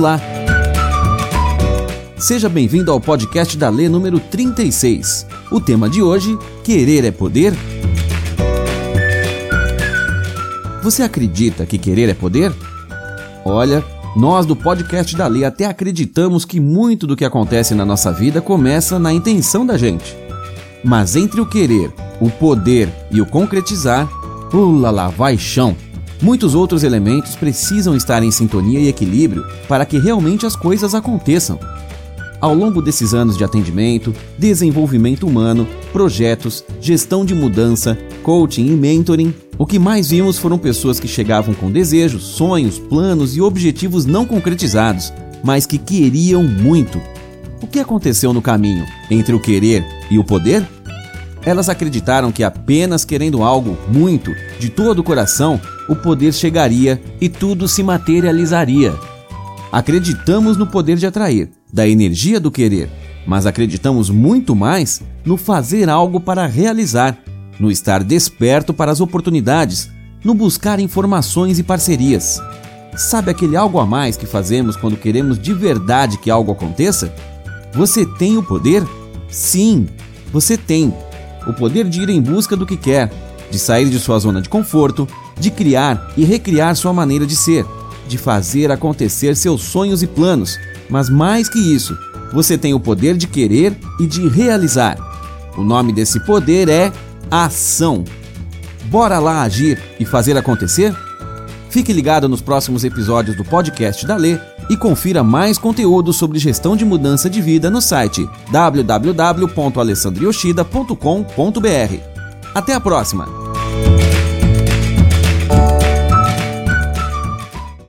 Olá! Seja bem-vindo ao podcast da Lê número 36. O tema de hoje: Querer é poder? Você acredita que querer é poder? Olha, nós do podcast da Lê até acreditamos que muito do que acontece na nossa vida começa na intenção da gente. Mas entre o querer, o poder e o concretizar, ulala, vai chão. Muitos outros elementos precisam estar em sintonia e equilíbrio para que realmente as coisas aconteçam. Ao longo desses anos de atendimento, desenvolvimento humano, projetos, gestão de mudança, coaching e mentoring, o que mais vimos foram pessoas que chegavam com desejos, sonhos, planos e objetivos não concretizados, mas que queriam muito. O que aconteceu no caminho entre o querer e o poder? Elas acreditaram que apenas querendo algo muito, de todo o coração, o poder chegaria e tudo se materializaria. Acreditamos no poder de atrair, da energia do querer, mas acreditamos muito mais no fazer algo para realizar, no estar desperto para as oportunidades, no buscar informações e parcerias. Sabe aquele algo a mais que fazemos quando queremos de verdade que algo aconteça? Você tem o poder? Sim, você tem o poder de ir em busca do que quer, de sair de sua zona de conforto, de criar e recriar sua maneira de ser, de fazer acontecer seus sonhos e planos. Mas mais que isso, você tem o poder de querer e de realizar. O nome desse poder é ação. Bora lá agir e fazer acontecer? Fique ligado nos próximos episódios do podcast da Lê e confira mais conteúdo sobre gestão de mudança de vida no site www.alessandrioshida.com.br. Até a próxima!